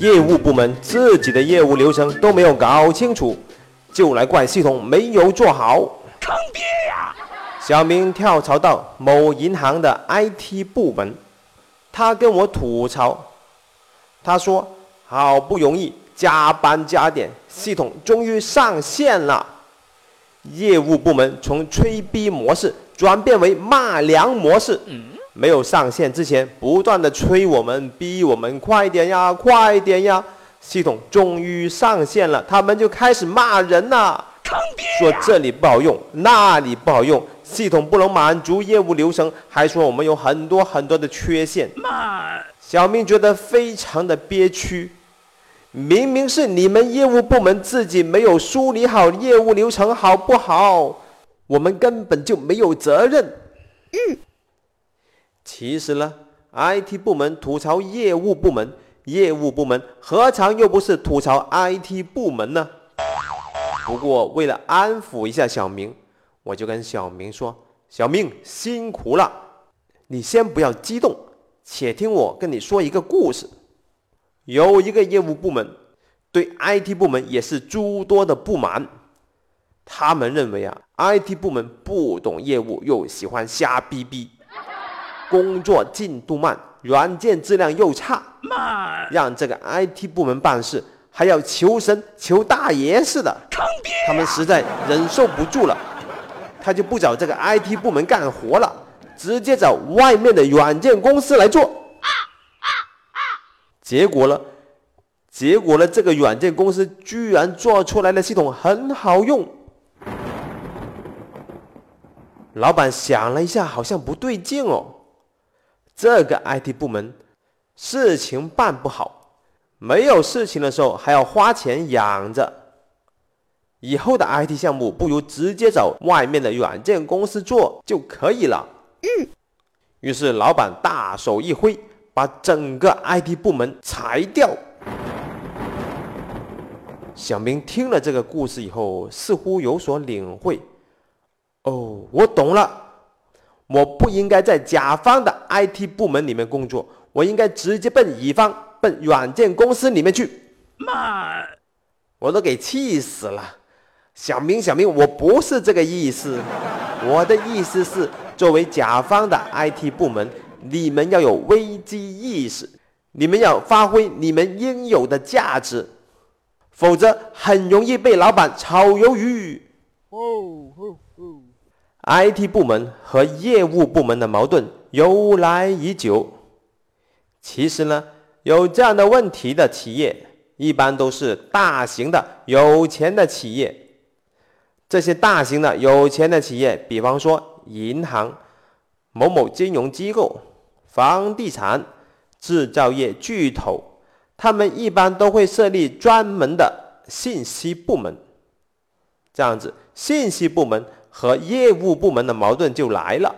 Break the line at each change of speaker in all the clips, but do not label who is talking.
业务部门自己的业务流程都没有搞清楚，就来怪系统没有做好，
坑爹呀！
小明跳槽到某银行的 IT 部门，他跟我吐槽，他说好不容易加班加点，系统终于上线了。业务部门从吹逼模式转变为骂娘模式。没有上线之前，不断的催我们，逼我们快点呀，快点呀。系统终于上线了，他们就开始骂人了，
坑爹！
说这里不好用，那里不好用，系统不能满足业务流程，还说我们有很多很多的缺陷。
骂
小明觉得非常的憋屈。明明是你们业务部门自己没有梳理好业务流程，好不好？我们根本就没有责任。嗯。其实呢，IT 部门吐槽业务部门，业务部门何尝又不是吐槽 IT 部门呢？不过为了安抚一下小明，我就跟小明说：“小明辛苦了，你先不要激动，且听我跟你说一个故事。”有一个业务部门对 IT 部门也是诸多的不满，他们认为啊，IT 部门不懂业务，又喜欢瞎逼逼，工作进度慢，软件质量又差，
慢
让这个 IT 部门办事还要求神求大爷似的，
坑爹！
他们实在忍受不住了，他就不找这个 IT 部门干活了，直接找外面的软件公司来做。结果呢？结果呢？这个软件公司居然做出来的系统很好用。老板想了一下，好像不对劲哦。这个 IT 部门事情办不好，没有事情的时候还要花钱养着。以后的 IT 项目不如直接找外面的软件公司做就可以了。嗯。于是老板大手一挥。把整个 IT 部门裁掉。小明听了这个故事以后，似乎有所领会。哦，我懂了，我不应该在甲方的 IT 部门里面工作，我应该直接奔乙方，奔软件公司里面去。
妈，
我都给气死了！小明，小明，我不是这个意思，我的意思是，作为甲方的 IT 部门。你们要有危机意识，你们要发挥你们应有的价值，否则很容易被老板炒鱿鱼。哦哦哦！IT 部门和业务部门的矛盾由来已久。其实呢，有这样的问题的企业，一般都是大型的有钱的企业。这些大型的有钱的企业，比方说银行、某某金融机构。房地产、制造业巨头，他们一般都会设立专门的信息部门。这样子，信息部门和业务部门的矛盾就来了。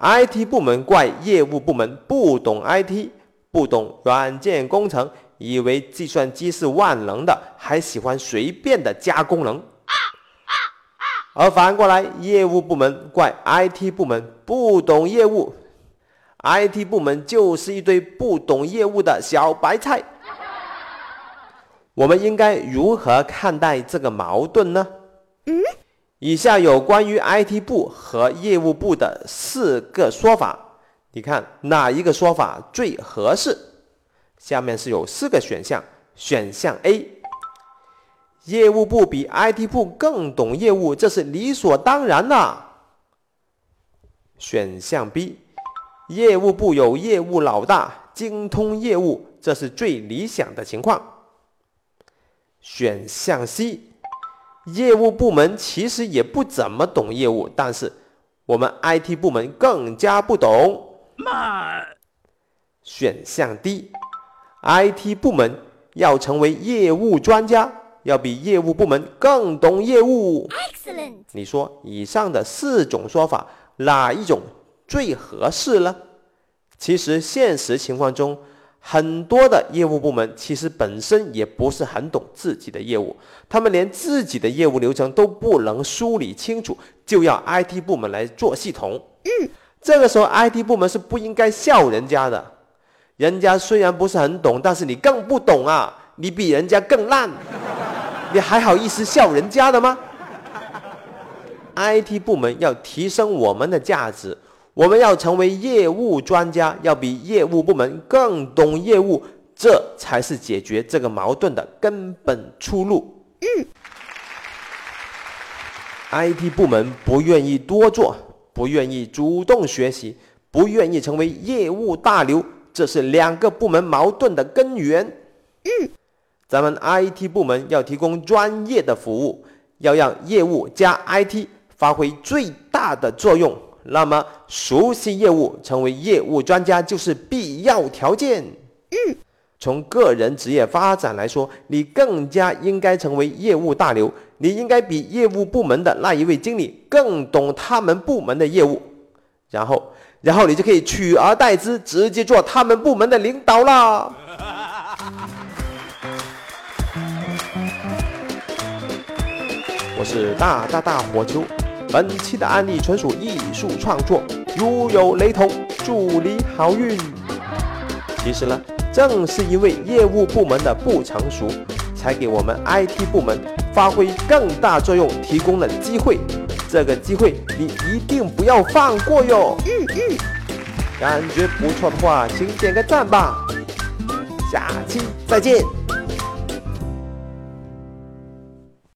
IT 部门怪业务部门不懂 IT，不懂软件工程，以为计算机是万能的，还喜欢随便的加功能。而反过来，业务部门怪 IT 部门不懂业务。IT 部门就是一堆不懂业务的小白菜。我们应该如何看待这个矛盾呢？以下有关于 IT 部和业务部的四个说法，你看哪一个说法最合适？下面是有四个选项：选项 A，业务部比 IT 部更懂业务，这是理所当然的；选项 B。业务部有业务老大，精通业务，这是最理想的情况。选项 C，业务部门其实也不怎么懂业务，但是我们 IT 部门更加不懂。
慢。
选项 D，IT 部门要成为业务专家，要比业务部门更懂业务。
Excellent。
你说以上的四种说法，哪一种？最合适呢。其实现实情况中，很多的业务部门其实本身也不是很懂自己的业务，他们连自己的业务流程都不能梳理清楚，就要 IT 部门来做系统。嗯，这个时候 IT 部门是不应该笑人家的，人家虽然不是很懂，但是你更不懂啊！你比人家更烂，你还好意思笑人家的吗？IT 部门要提升我们的价值，我们要成为业务专家，要比业务部门更懂业务，这才是解决这个矛盾的根本出路。嗯。IT 部门不愿意多做，不愿意主动学习，不愿意成为业务大流。这是两个部门矛盾的根源。嗯，咱们 IT 部门要提供专业的服务，要让业务加 IT 发挥最大的作用。那么，熟悉业务、成为业务专家就是必要条件。嗯，从个人职业发展来说，你更加应该成为业务大牛。你应该比业务部门的那一位经理更懂他们部门的业务，然后。然后你就可以取而代之，直接做他们部门的领导了。我是大大大火球，本期的案例纯属艺术创作，如有雷同，祝你好运。其实呢，正是因为业务部门的不成熟，才给我们 IT 部门发挥更大作用提供了机会。这个机会你一定不要放过哟！嗯嗯，感觉不错的话，请点个赞吧。下期再见。